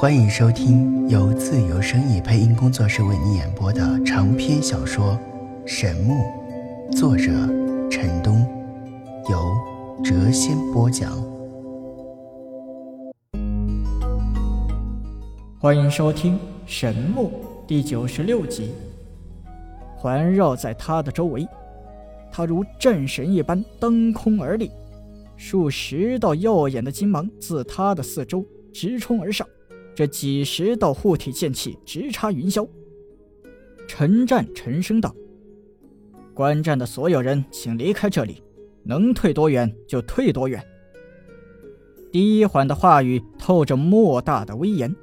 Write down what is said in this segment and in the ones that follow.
欢迎收听由自由声意配音工作室为你演播的长篇小说《神木》，作者陈东，由谪仙播讲。欢迎收听《神木》第九十六集。环绕在他的周围，他如战神一般登空而立，数十道耀眼的金芒自他的四周直冲而上。这几十道护体剑气直插云霄。陈战沉声道：“观战的所有人，请离开这里，能退多远就退多远。”低缓的话语透着莫大的威严，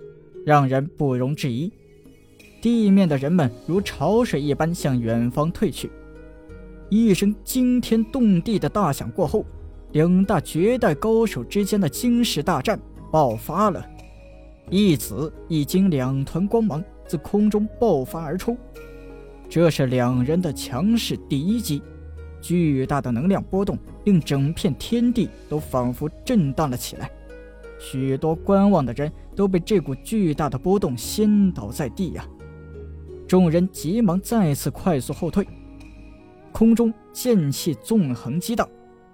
让人不容置疑。地面的人们如潮水一般向远方退去。一声惊天动地的大响过后，两大绝代高手之间的惊世大战爆发了。一紫一金两团光芒自空中爆发而出，这是两人的强势第一击。巨大的能量波动令整片天地都仿佛震荡了起来，许多观望的人都被这股巨大的波动掀倒在地呀！众人急忙再次快速后退，空中剑气纵横激荡，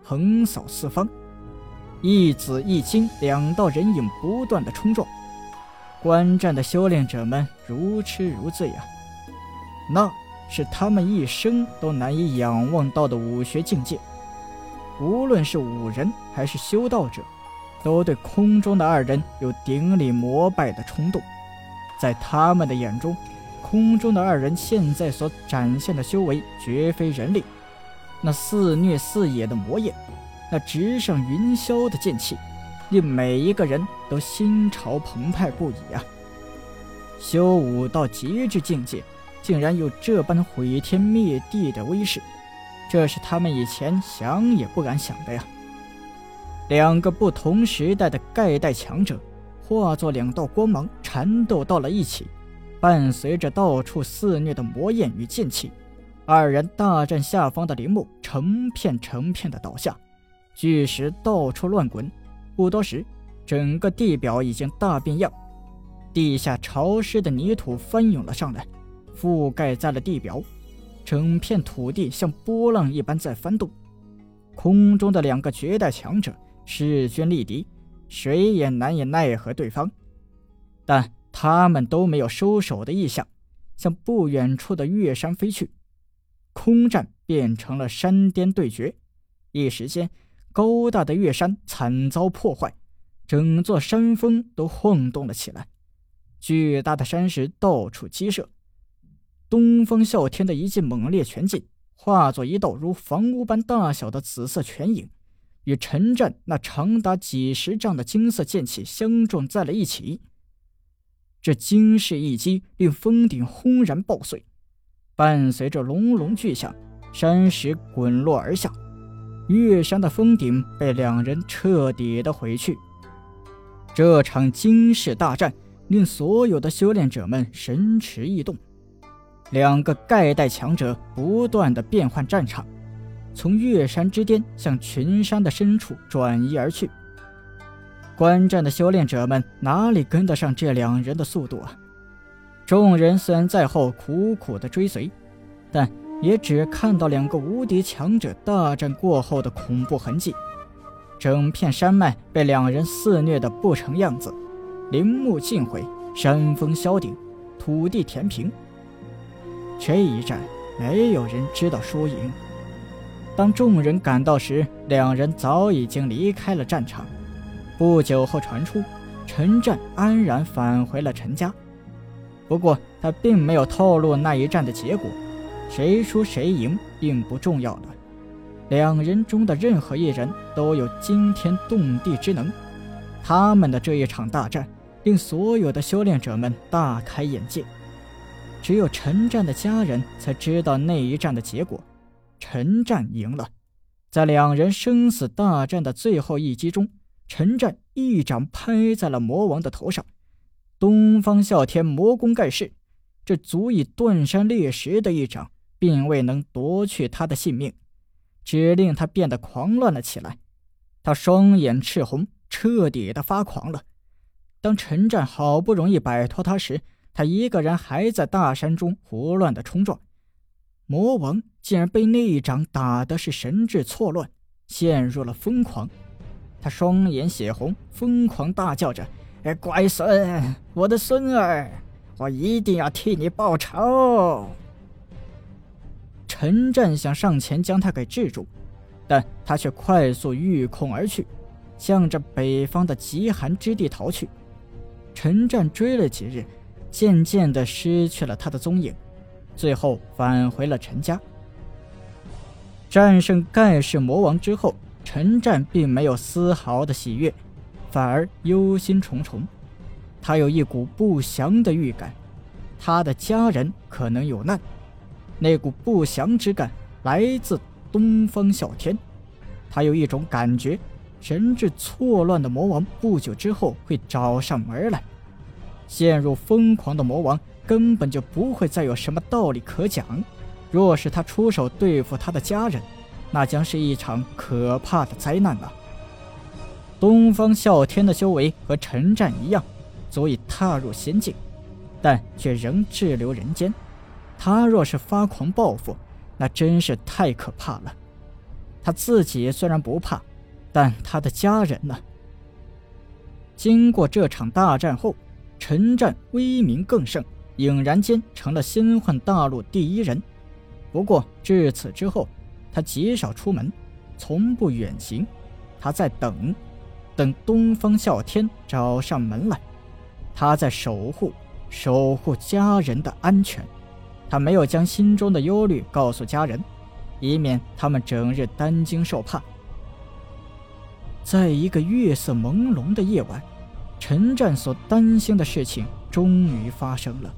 横扫四方。一紫一金两道人影不断的冲撞。观战的修炼者们如痴如醉啊！那是他们一生都难以仰望到的武学境界。无论是武人还是修道者，都对空中的二人有顶礼膜拜的冲动。在他们的眼中，空中的二人现在所展现的修为绝非人力。那肆虐四野的魔焰，那直上云霄的剑气。令每一个人都心潮澎湃不已啊！修武到极致境界，竟然有这般毁天灭地的威势，这是他们以前想也不敢想的呀！两个不同时代的盖代强者，化作两道光芒，缠斗到了一起，伴随着到处肆虐的魔焰与剑气，二人大战下方的陵墓成片成片的倒下，巨石到处乱滚。不多时，整个地表已经大变样，地下潮湿的泥土翻涌了上来，覆盖在了地表，整片土地像波浪一般在翻动。空中的两个绝代强者势均力敌，谁也难以奈何对方，但他们都没有收手的意向，向不远处的月山飞去。空战变成了山巅对决，一时间。高大的月山惨遭破坏，整座山峰都晃动了起来，巨大的山石到处激射。东方啸天的一记猛烈拳劲，化作一道如房屋般大小的紫色拳影，与陈战那长达几十丈的金色剑气相撞在了一起。这惊世一击令峰顶轰然爆碎，伴随着隆隆巨响，山石滚落而下。月山的峰顶被两人彻底的毁去。这场惊世大战令所有的修炼者们神驰异动。两个盖代强者不断的变换战场，从月山之巅向群山的深处转移而去。观战的修炼者们哪里跟得上这两人的速度啊？众人虽然在后苦苦的追随，但。也只看到两个无敌强者大战过后的恐怖痕迹，整片山脉被两人肆虐的不成样子，林木尽毁，山峰削顶，土地填平。这一战，没有人知道输赢。当众人赶到时，两人早已经离开了战场。不久后传出，陈战安然返回了陈家，不过他并没有透露那一战的结果。谁输谁赢并不重要了，两人中的任何一人都有惊天动地之能。他们的这一场大战令所有的修炼者们大开眼界。只有陈战的家人才知道那一战的结果，陈战赢了。在两人生死大战的最后一击中，陈战一掌拍在了魔王的头上，东方啸天魔功盖世，这足以断山裂石的一掌。并未能夺去他的性命，只令他变得狂乱了起来。他双眼赤红，彻底的发狂了。当陈战好不容易摆脱他时，他一个人还在大山中胡乱的冲撞。魔王竟然被那一掌打的是神志错乱，陷入了疯狂。他双眼血红，疯狂大叫着：“哎，乖孙，我的孙儿，我一定要替你报仇！”陈战想上前将他给制住，但他却快速御空而去，向着北方的极寒之地逃去。陈战追了几日，渐渐的失去了他的踪影，最后返回了陈家。战胜盖世魔王之后，陈战并没有丝毫的喜悦，反而忧心忡忡。他有一股不祥的预感，他的家人可能有难。那股不祥之感来自东方啸天，他有一种感觉。神志错乱的魔王不久之后会找上门来，陷入疯狂的魔王根本就不会再有什么道理可讲。若是他出手对付他的家人，那将是一场可怕的灾难啊。东方啸天的修为和陈战一样，足以踏入仙境，但却仍滞留人间。他若是发狂报复，那真是太可怕了。他自己虽然不怕。但他的家人呢？经过这场大战后，陈战威名更盛，影然间成了仙幻大陆第一人。不过至此之后，他极少出门，从不远行。他在等，等东方啸天找上门来。他在守护，守护家人的安全。他没有将心中的忧虑告诉家人，以免他们整日担惊受怕。在一个月色朦胧的夜晚，陈战所担心的事情终于发生了。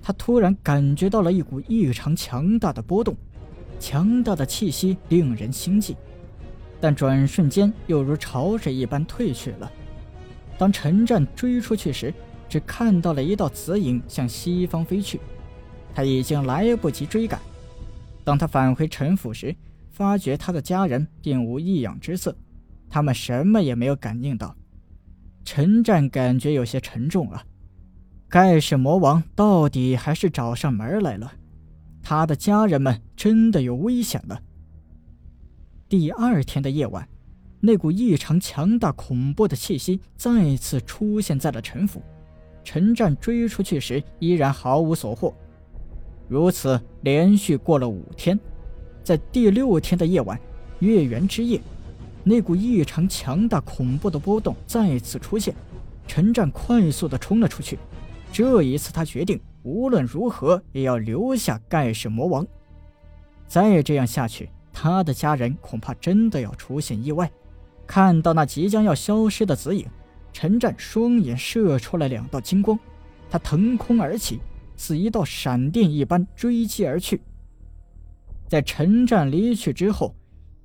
他突然感觉到了一股异常强大的波动，强大的气息令人心悸，但转瞬间又如潮水一般退去了。当陈战追出去时，只看到了一道紫影向西方飞去，他已经来不及追赶。当他返回陈府时，发觉他的家人并无异样之色。他们什么也没有感应到，陈战感觉有些沉重啊。盖世魔王到底还是找上门来了，他的家人们真的有危险了。第二天的夜晚，那股异常强大、恐怖的气息再次出现在了陈府。陈战追出去时依然毫无所获，如此连续过了五天，在第六天的夜晚，月圆之夜。那股异常强大、恐怖的波动再次出现，陈战快速地冲了出去。这一次，他决定无论如何也要留下盖世魔王。再这样下去，他的家人恐怕真的要出现意外。看到那即将要消失的紫影，陈战双眼射出了两道金光，他腾空而起，似一道闪电一般追击而去。在陈战离去之后。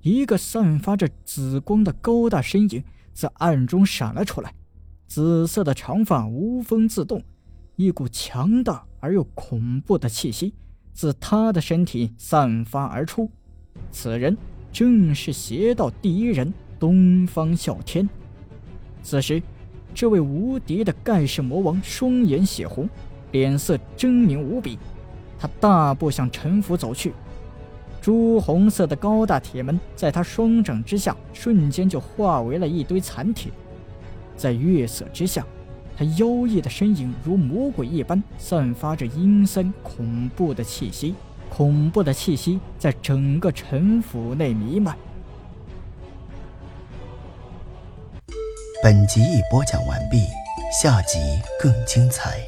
一个散发着紫光的高大身影在暗中闪了出来，紫色的长发无风自动，一股强大而又恐怖的气息自他的身体散发而出。此人正是邪道第一人东方啸天。此时，这位无敌的盖世魔王双眼血红，脸色狰狞无比，他大步向陈府走去。朱红色的高大铁门在他双掌之下，瞬间就化为了一堆残铁。在月色之下，他妖异的身影如魔鬼一般，散发着阴森恐怖的气息。恐怖的气息在整个陈府内弥漫。本集已播讲完毕，下集更精彩。